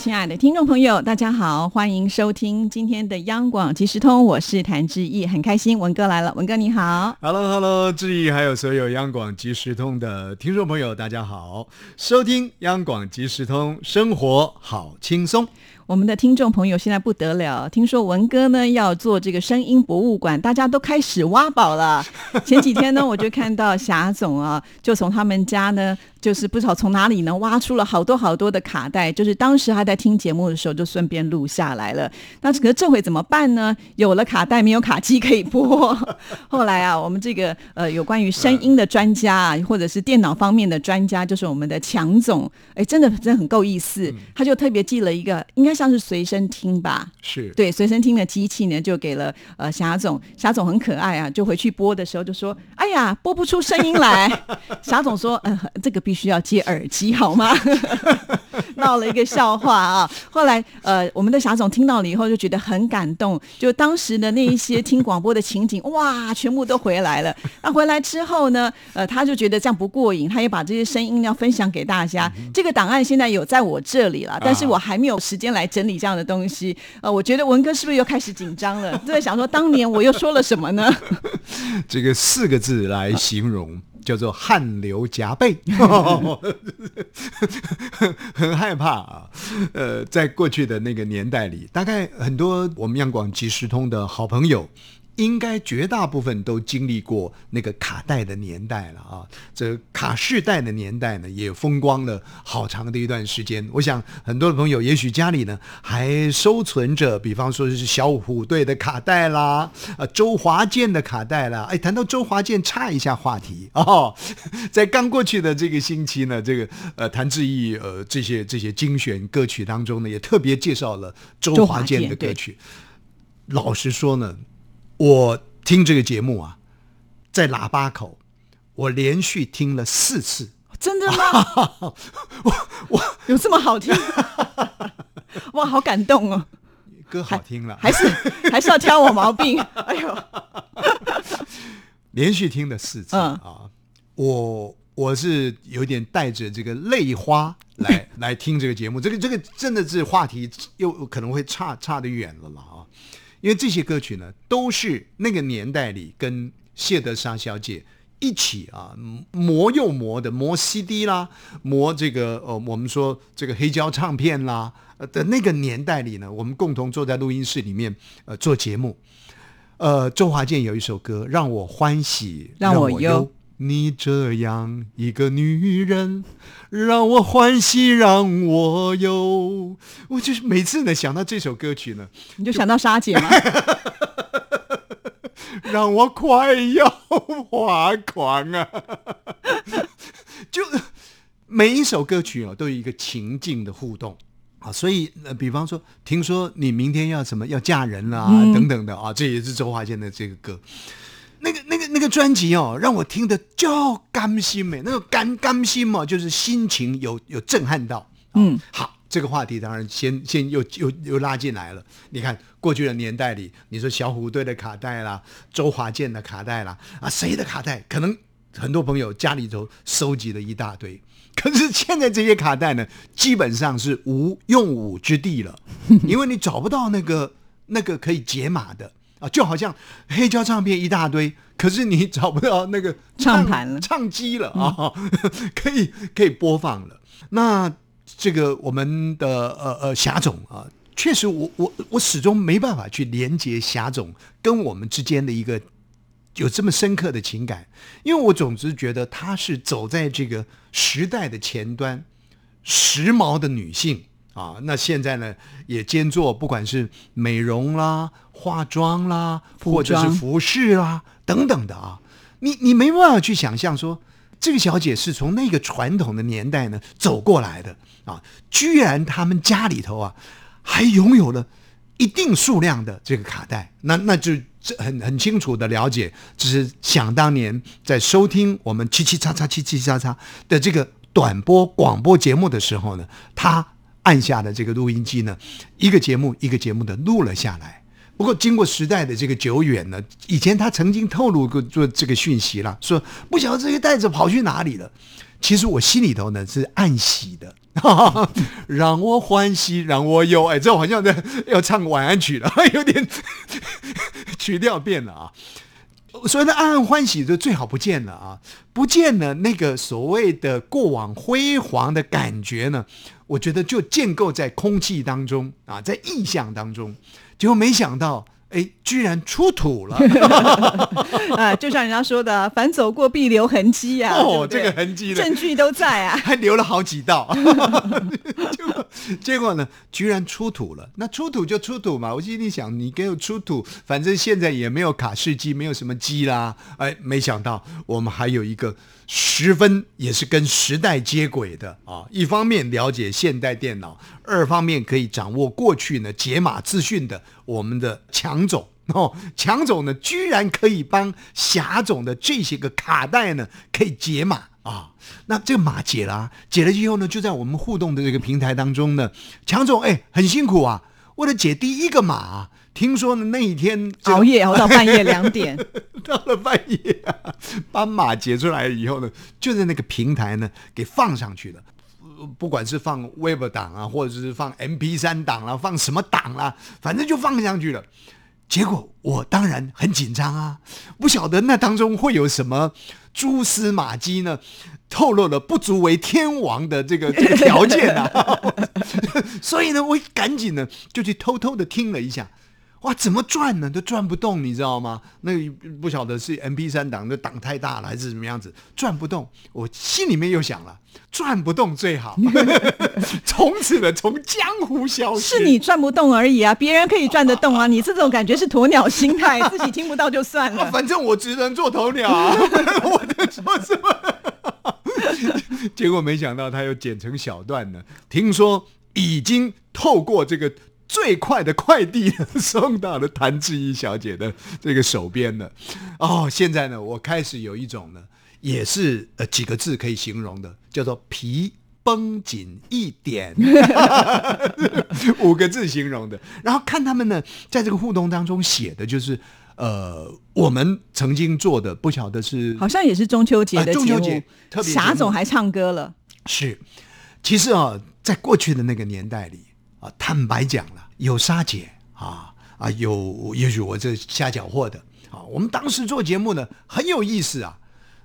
亲爱的听众朋友，大家好，欢迎收听今天的央广即时通，我是谭志毅，很开心文哥来了，文哥你好，Hello Hello，志毅还有所有央广即时通的听众朋友，大家好，收听央广即时通，生活好轻松。我们的听众朋友现在不得了，听说文哥呢要做这个声音博物馆，大家都开始挖宝了。前几天呢，我就看到霞总啊，就从他们家呢。就是不知道从哪里呢挖出了好多好多的卡带，就是当时他在听节目的时候就顺便录下来了。那可是这回怎么办呢？有了卡带没有卡机可以播。后来啊，我们这个呃有关于声音的专家啊，或者是电脑方面的专家，就是我们的强总，哎，真的真的很够意思。他就特别寄了一个，应该像是随身听吧？是对随身听的机器呢，就给了呃霞总。霞总很可爱啊，就回去播的时候就说：“哎呀，播不出声音来。” 霞总说：“呃，这个。”必须要接耳机好吗？闹了一个笑话啊！后来呃，我们的霞总听到了以后就觉得很感动，就当时的那一些听广播的情景，哇，全部都回来了。那回来之后呢，呃，他就觉得这样不过瘾，他也把这些声音要分享给大家。这个档案现在有在我这里了，但是我还没有时间来整理这样的东西。呃，我觉得文哥是不是又开始紧张了？就在想说当年我又说了什么呢？这个四个字来形容。叫做汗流浃背，很害怕啊！呃，在过去的那个年代里，大概很多我们央广即时通的好朋友。应该绝大部分都经历过那个卡带的年代了啊，这卡式带的年代呢，也风光了好长的一段时间。我想很多的朋友，也许家里呢还收存着，比方说是小虎队的卡带啦，啊，周华健的卡带啦。哎，谈到周华健，岔一下话题哦，在刚过去的这个星期呢，这个呃谭志毅呃这些这些精选歌曲当中呢，也特别介绍了周华健的歌曲。老实说呢。我听这个节目啊，在喇叭口，我连续听了四次。真的吗？我我有这么好听？哇，好感动哦！歌好听了，还是还是要挑我毛病？哎呦，连续听了四次啊！我我是有点带着这个泪花来来听这个节目。这个这个真的是话题又可能会差差得远了了啊！因为这些歌曲呢，都是那个年代里跟谢德莎小姐一起啊磨又磨的磨 CD 啦，磨这个呃我们说这个黑胶唱片啦的那个年代里呢，我们共同坐在录音室里面呃做节目。呃，周华健有一首歌让我欢喜让我忧。你这样一个女人，让我欢喜让我忧。我就是每次呢想到这首歌曲呢，你就想到沙姐吗？让我快要发狂啊！就每一首歌曲啊，都有一个情境的互动啊。所以，呃，比方说，听说你明天要什么要嫁人了啊，等等的啊，这也是周华健的这个歌。那个、那个、那个专辑哦，让我听的叫甘心美，那个甘甘心嘛，就是心情有有震撼到。嗯，好，这个话题当然先先又又又拉进来了。你看过去的年代里，你说小虎队的卡带啦，周华健的卡带啦，啊，谁的卡带？可能很多朋友家里头收集了一大堆。可是现在这些卡带呢，基本上是无用武之地了，因为你找不到那个那个可以解码的。啊，就好像黑胶唱片一大堆，可是你找不到那个唱盘了、唱机了啊，可以可以播放了。那这个我们的呃呃霞总啊，确实我我我始终没办法去连接霞总跟我们之间的一个有这么深刻的情感，因为我总是觉得她是走在这个时代的前端，时髦的女性。啊，那现在呢，也兼做不管是美容啦、化妆啦，或者是服饰啦等等的啊。你你没办法去想象说，这个小姐是从那个传统的年代呢走过来的啊，居然他们家里头啊还拥有了一定数量的这个卡带，那那就很很清楚的了解，只是想当年在收听我们七七叉叉七七叉叉的这个短波广播节目的时候呢，他按下的这个录音机呢，一个节目一个节目的录了下来。不过经过时代的这个久远呢，以前他曾经透露过做这个讯息了，说不晓得这些袋子跑去哪里了。其实我心里头呢是暗喜的，让我欢喜让我忧，哎，这好像在要唱晚安曲了，有点 曲调变了啊。所以呢，暗暗欢喜就最好不见了啊，不见了那个所谓的过往辉煌的感觉呢，我觉得就建构在空气当中啊，在意象当中。结果没想到，哎，居然出土了！啊，就像人家说的，凡走过必留痕迹呀。哦，这个痕迹证据都在啊，还留了好几道。结果，结果呢，居然出土了。那出土就出土嘛，我心里想，你给我出土，反正现在也没有卡式机，没有什么机啦。哎，没想到我们还有一个。十分也是跟时代接轨的啊！一方面了解现代电脑，二方面可以掌握过去呢解码资讯的我们的强总 哦，强总呢居然可以帮霞总的这些个卡带呢可以解码啊！那这个码解了，解了以后呢，就在我们互动的这个平台当中呢，强总哎很辛苦啊，为了解第一个码。听说呢，那一天熬夜熬到半夜两点，到了半夜啊，斑马解出来以后呢，就在那个平台呢给放上去了，不管是放 Web 档啊，或者是放 MP 三档啦，放什么档啦，反正就放上去了。结果我当然很紧张啊，不晓得那当中会有什么蛛丝马迹呢，透露了不足为天王的这个这个条件啊，所以呢，我赶紧呢就去偷偷的听了一下。哇，怎么转呢？都转不动，你知道吗？那不晓得是 M P 三档的档太大了，还是什么样子，转不动。我心里面又想了，转不动最好，从此呢，从江湖消失。是你转不动而已啊，别人可以转得动啊。你这种感觉是鸵鸟心态，自己听不到就算了。反正我只能做鸵鸟啊，我能说什么？结果没想到他又剪成小段呢。听说已经透过这个。最快的快递送到了谭志怡小姐的这个手边了。哦，现在呢，我开始有一种呢，也是呃几个字可以形容的，叫做皮绷紧一点，五个字形容的。然后看他们呢，在这个互动当中写的就是，呃，我们曾经做的，不晓得是好像也是中秋节的中秋节，特别霞总还唱歌了。是，其实啊，在过去的那个年代里啊，坦白讲了。有沙姐啊啊，有也许我这瞎搅和的啊。我们当时做节目呢很有意思啊，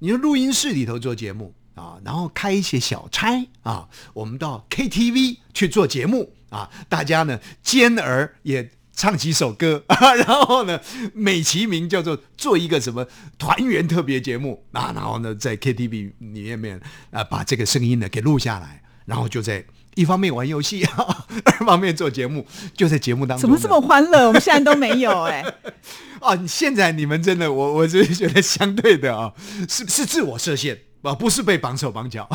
你说录音室里头做节目啊，然后开一些小差啊，我们到 KTV 去做节目啊，大家呢兼而也唱几首歌，然后呢美其名叫做做一个什么团圆特别节目啊，然后呢在 KTV 里面面啊把这个声音呢给录下来，然后就在。一方面玩游戏，二方面做节目，就在节目当中。怎么这么欢乐？我们现在都没有哎。啊，现在你们真的，我我是觉得相对的啊，是是自我设限啊，不是被绑手绑脚，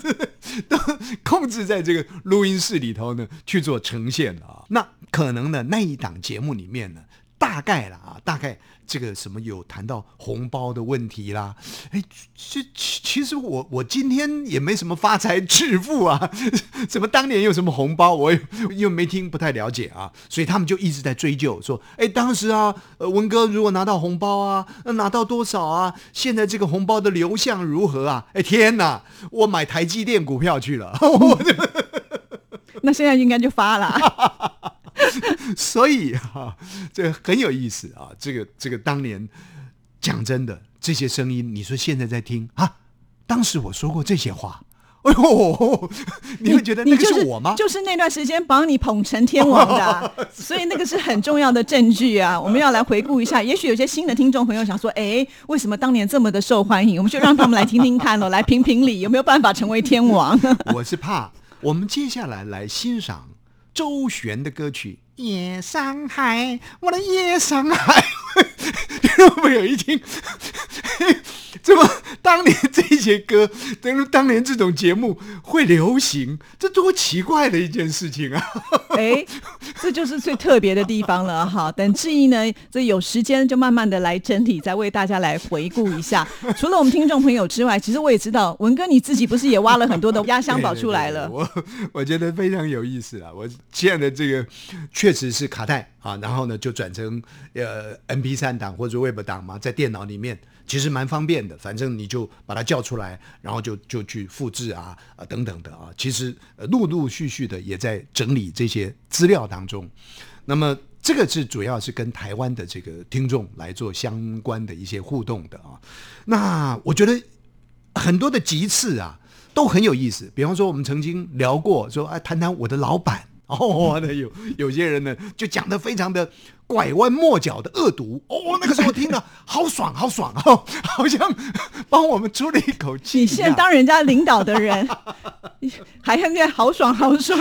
都控制在这个录音室里头呢去做呈现啊。那可能呢那一档节目里面呢，大概了啊，大概。这个什么有谈到红包的问题啦？哎，其其实我我今天也没什么发财致富啊，怎么当年有什么红包，我又没听，不太了解啊，所以他们就一直在追究说，哎，当时啊，呃，文哥如果拿到红包啊，拿到多少啊？现在这个红包的流向如何啊？哎，天哪，我买台积电股票去了，那现在应该就发了。所以哈，这个很有意思啊！这个这个当年讲真的，这些声音，你说现在在听啊？当时我说过这些话，哎呦，你会觉得那个是我吗？就是那段时间把你捧成天王的，所以那个是很重要的证据啊！我们要来回顾一下，也许有些新的听众朋友想说，哎，为什么当年这么的受欢迎？我们就让他们来听听看喽，来评评理，有没有办法成为天王？我是怕我们接下来来欣赏。周璇的歌曲《夜上海》，我的夜上海，众朋友一听，怎么当年这些歌，当 当年这种节目会流行，这多奇怪的一件事情啊！哎，这就是最特别的地方了哈。等志毅呢，这有时间就慢慢的来整理，再为大家来回顾一下。除了我们听众朋友之外，其实我也知道文哥你自己不是也挖了很多的压箱宝出来了？我我觉得非常有意思啊！我现在的这个确实是卡带啊，然后呢就转成呃 M P 三档或者 Web 档嘛，在电脑里面其实蛮方便的。反正你就把它叫出来，然后就就去复制啊啊等等的啊。其实陆陆续续的也在整理这些资料当中。那么这个是主要是跟台湾的这个听众来做相关的一些互动的啊。那我觉得很多的集次啊都很有意思。比方说我们曾经聊过说，哎，谈谈我的老板。哦，那有有些人呢，就讲的非常的拐弯抹角的恶毒。哦，那个时候听了好爽，好爽哦，好像帮我们出了一口气。你现在当人家领导的人，还应该好爽，好爽，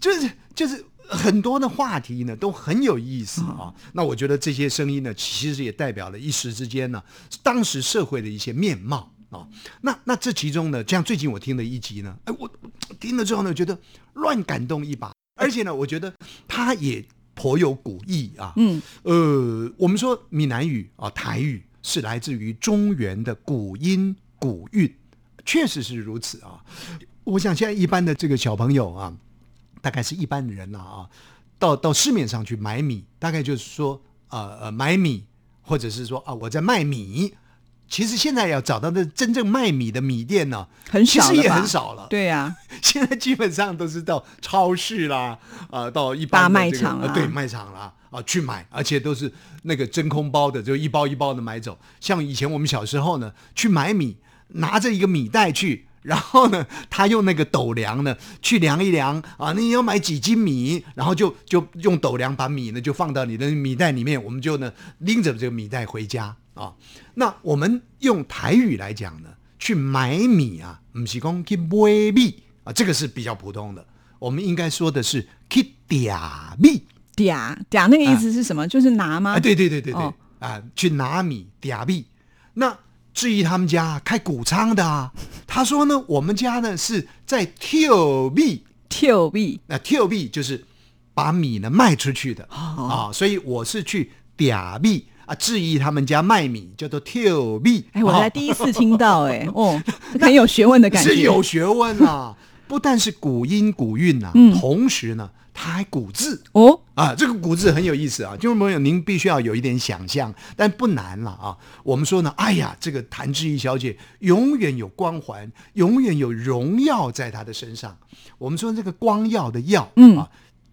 就是就是很多的话题呢都很有意思啊。那我觉得这些声音呢，其实也代表了一时之间呢，当时社会的一些面貌啊。那那这其中呢，像最近我听的一集呢，哎，我听了之后呢，觉得。乱感动一把，而且呢，我觉得他也颇有古意啊。嗯，呃，我们说闽南语啊，台语是来自于中原的古音古韵，确实是如此啊。我想现在一般的这个小朋友啊，大概是一般的人了啊，到到市面上去买米，大概就是说，呃呃，买米，或者是说啊，我在卖米。其实现在要找到的真正卖米的米店呢，很少其实也很少了。对呀，现在基本上都是到超市啦，啊，到一般大卖场啊，对，卖场啦啊去买，而且都是那个真空包的，就一包一包的买走。像以前我们小时候呢，去买米，拿着一个米袋去，然后呢，他用那个斗量呢去量一量啊，你要买几斤米，然后就就用斗量把米呢就放到你的米袋里面，我们就呢拎着这个米袋回家。啊，那我们用台语来讲呢，去买米啊，不是讲去买米啊，这个是比较普通的。我们应该说的是去嗲米，嗲嗲那个意思是什么？就是拿吗？啊，对对对对对，啊，去拿米嗲米。那至于他们家开谷仓的啊，他说呢，我们家呢是在跳米，跳米，那跳米就是把米呢卖出去的啊，所以我是去嗲米。啊，质疑他们家卖米叫做跳米，哎，我才第一次听到，哎，哦，很有学问的感觉，是有学问啊！不但是古音古韵呐，同时呢，它还古字哦，啊，这个古字很有意思啊，就是朋友，您必须要有一点想象，但不难了啊。我们说呢，哎呀，这个谭志毅小姐永远有光环，永远有荣耀在她的身上。我们说这个光耀的耀，嗯啊。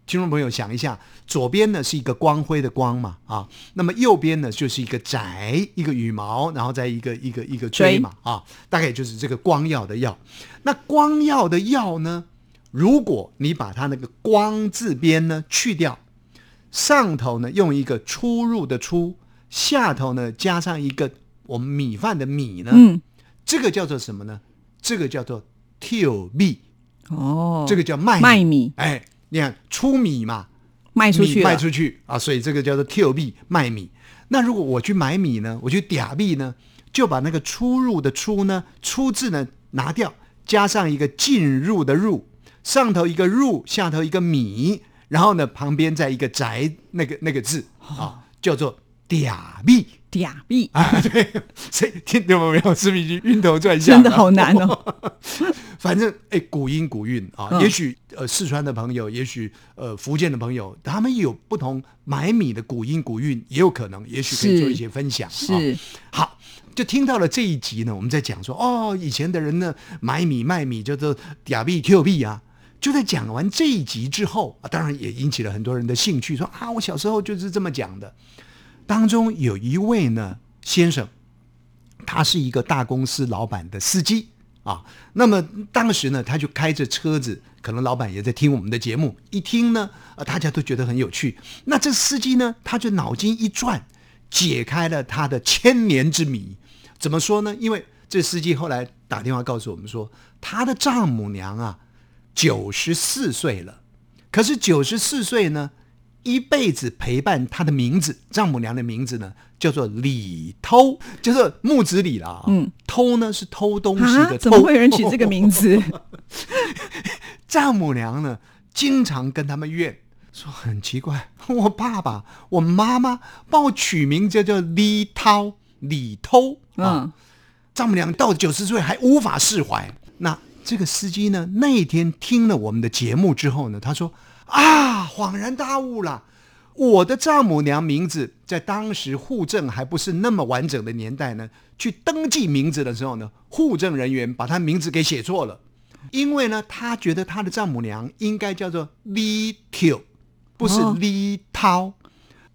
听众朋友想一下，左边呢是一个光辉的光嘛，啊，那么右边呢就是一个宅，一个羽毛，然后再一个一个一个锥嘛，啊，大概就是这个光耀的耀。那光耀的耀呢，如果你把它那个光字边呢去掉，上头呢用一个出入的出，下头呢加上一个我们米饭的米呢，嗯，这个叫做什么呢？这个叫做 till 米哦，这个叫卖卖米，哎。你看出米嘛，卖出去，卖出去啊，所以这个叫做 Q 币卖米。那如果我去买米呢，我去嗲币呢，就把那个出入的出呢，出字呢拿掉，加上一个进入的入，上头一个入，下头一个米，然后呢旁边再一个宅那个那个字啊，叫做嗲币。嗲币啊，对，所以听懂没有？是不是已经晕头转向？真的好难哦。反正哎，古音古韵啊，也许呃四川的朋友，也许呃福建的朋友，他们有不同买米的古音古韵，也有可能，也许可以做一些分享。是好，就听到了这一集呢，我们在讲说哦，以前的人呢买米卖米叫做嗲币 Q 币啊。就在讲完这一集之后啊，当然也引起了很多人的兴趣，说啊，我小时候就是这么讲的。当中有一位呢先生，他是一个大公司老板的司机啊。那么当时呢，他就开着车子，可能老板也在听我们的节目，一听呢，呃，大家都觉得很有趣。那这司机呢，他就脑筋一转，解开了他的千年之谜。怎么说呢？因为这司机后来打电话告诉我们说，他的丈母娘啊，九十四岁了，可是九十四岁呢。一辈子陪伴他的名字，丈母娘的名字呢叫做李偷，就是木子李啦。嗯，偷呢是偷东西的怎么会有人取这个名字？丈母娘呢，经常跟他们怨说很奇怪，我爸爸、我妈妈帮我取名叫叫李涛、李偷啊。嗯丈母娘到九十岁还无法释怀。那这个司机呢，那一天听了我们的节目之后呢，他说啊，恍然大悟了。我的丈母娘名字在当时户政还不是那么完整的年代呢，去登记名字的时候呢，户政人员把她名字给写错了，因为呢，他觉得他的丈母娘应该叫做李跳，不是哦。李涛，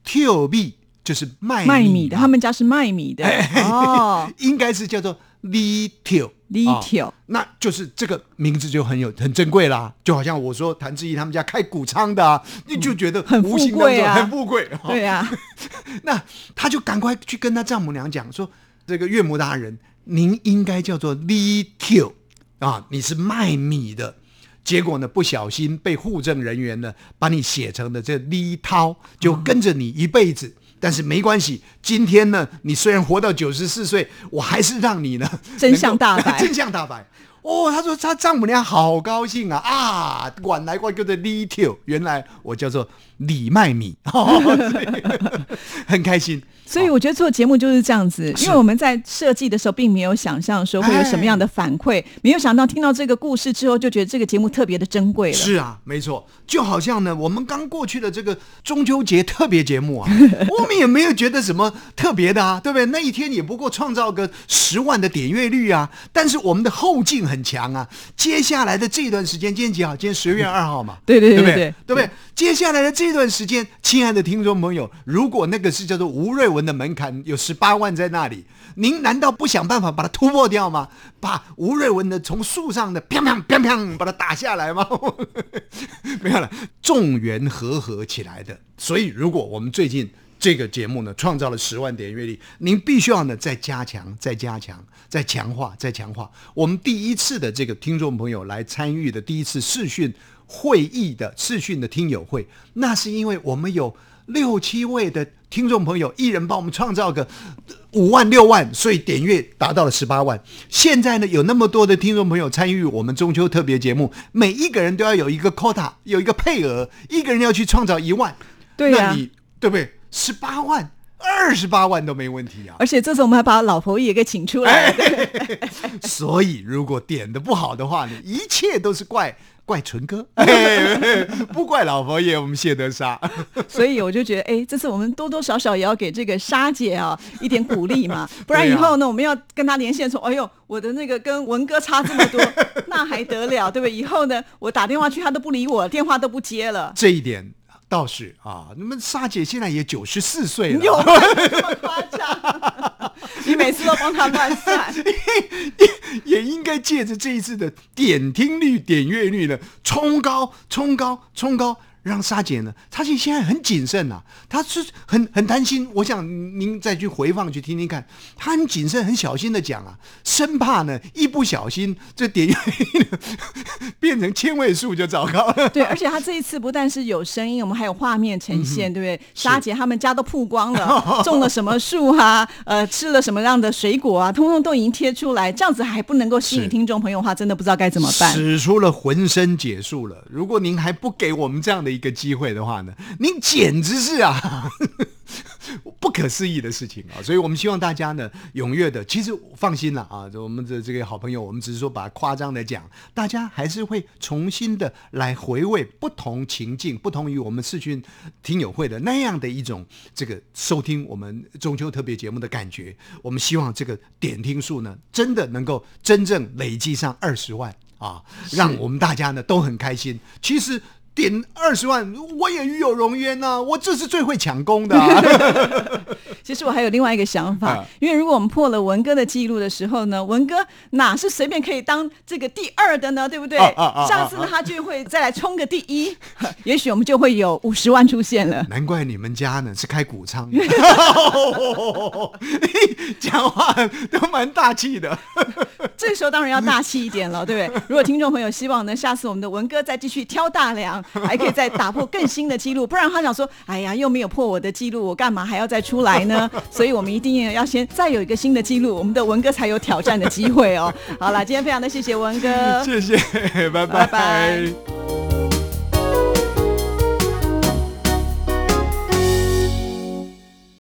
跳米就是卖卖米的，他们家是卖米的。哦。应该是叫做李跳。啊李跳那就是这个名字就很有很珍贵啦，就好像我说谭志毅他们家开谷仓的啊，你就觉得很富贵啊很富贵。哦对啊，那他就赶快去跟他丈母娘讲说，这个岳母大人，您应该叫做李跳啊，你是卖米的。结果呢，不小心被户政人员呢把你写成了这李涛，就跟着你一辈子。但是没关系，今天呢，你虽然活到九十四岁，我还是让你呢 真相大白 真相大白。哦，他说他丈母娘好高兴啊啊！管来管去的李跳，原来我叫做李麦米，哦、所以 很开心。所以我觉得做节目就是这样子，因为我们在设计的时候并没有想象说会有什么样的反馈，没有想到听到这个故事之后，就觉得这个节目特别的珍贵了。是啊，没错，就好像呢，我们刚过去的这个中秋节特别节目啊，我们也没有觉得什么特别的啊，对不对？那一天也不过创造个十万的点阅率啊，但是我们的后劲很强啊。接下来的这段时间，今天几号？今天十月二号嘛，对对对对对对？对不对？接下来的这段时间，亲爱的听众朋友，如果那个是叫做吴瑞文的门槛有十八万在那里，您难道不想办法把它突破掉吗？把吴瑞文的从树上的砰砰砰砰把它打下来吗？没有了，众缘和合起来的。所以，如果我们最近这个节目呢创造了十万点阅历，您必须要呢再加强、再加强、再强化、再强化。我们第一次的这个听众朋友来参与的第一次视讯会议的视讯的听友会，那是因为我们有六七位的听众朋友，一人帮我们创造个五万六万，所以点阅达到了十八万。现在呢，有那么多的听众朋友参与我们中秋特别节目，每一个人都要有一个 quota，有一个配额，一个人要去创造一万。对呀、那你对不对？十八万、二十八万都没问题啊。而且这次我们还把老佛爷给请出来，所以如果点的不好的话呢，一切都是怪怪纯哥，哎 不怪老佛爷，我们谢德沙。所以我就觉得，哎，这次我们多多少少也要给这个莎姐啊一点鼓励嘛，不然以后呢，我们要跟她连线说，哎呦，我的那个跟文哥差这么多，那还得了，对不对？以后呢，我打电话去，他都不理我，电话都不接了。这一点倒是啊，那么莎姐现在也九十四岁了，有 这么夸张？你每次都帮她乱算，也应该借着这一次的点听率、点阅率呢，冲高、冲高、冲高，让莎姐呢，她姐现在很谨慎呐、她是很很担心。我想您再去回放去听听看，她很谨慎、很小心的讲啊，生怕呢一不小心这点阅 变成千位数就糟糕了。对，而且她这一次不但是有声音，我们还有画面呈现，对不对？莎姐他们家都曝光了，种了什么树啊，呃，吃了什么样的水果啊，通通都已经贴出来，这样子还不能够吸引听众朋友的话，真的不知道该怎么办。使出了浑身解数了。如果您还不给我们这样的一个机会的话呢，您简直是啊。不可思议的事情啊！所以我们希望大家呢踊跃的，其实放心了啊，我们的这个好朋友，我们只是说把夸张的讲，大家还是会重新的来回味不同情境、不同于我们视讯听友会的那样的一种这个收听我们中秋特别节目的感觉。我们希望这个点听数呢，真的能够真正累计上二十万啊，让我们大家呢都很开心。其实。点二十万，我也与有荣焉呐、我这是最会抢功的、啊。其实我还有另外一个想法，啊因为如果我们破了文哥的记录的时候呢，文哥哪是随便可以当这个第二的呢？对不对？啊啊啊啊下次呢，他就会再来冲个第一，也许我们就会有五十万出现了。难怪你们家呢是开谷仓的，讲话都蛮大气的。这时候当然要大气一点了，对不对？如果听众朋友希望呢，下次我们的文哥再继续挑大梁，还可以再打破更新的记录。不然他想说，哎呀，又没有破我的记录，我干嘛还要再出来呢？所以我们一定要先再有一个新的记录，我们的文哥才有挑战的机会哦。好了，今天非常的谢谢文哥，谢谢，拜拜拜。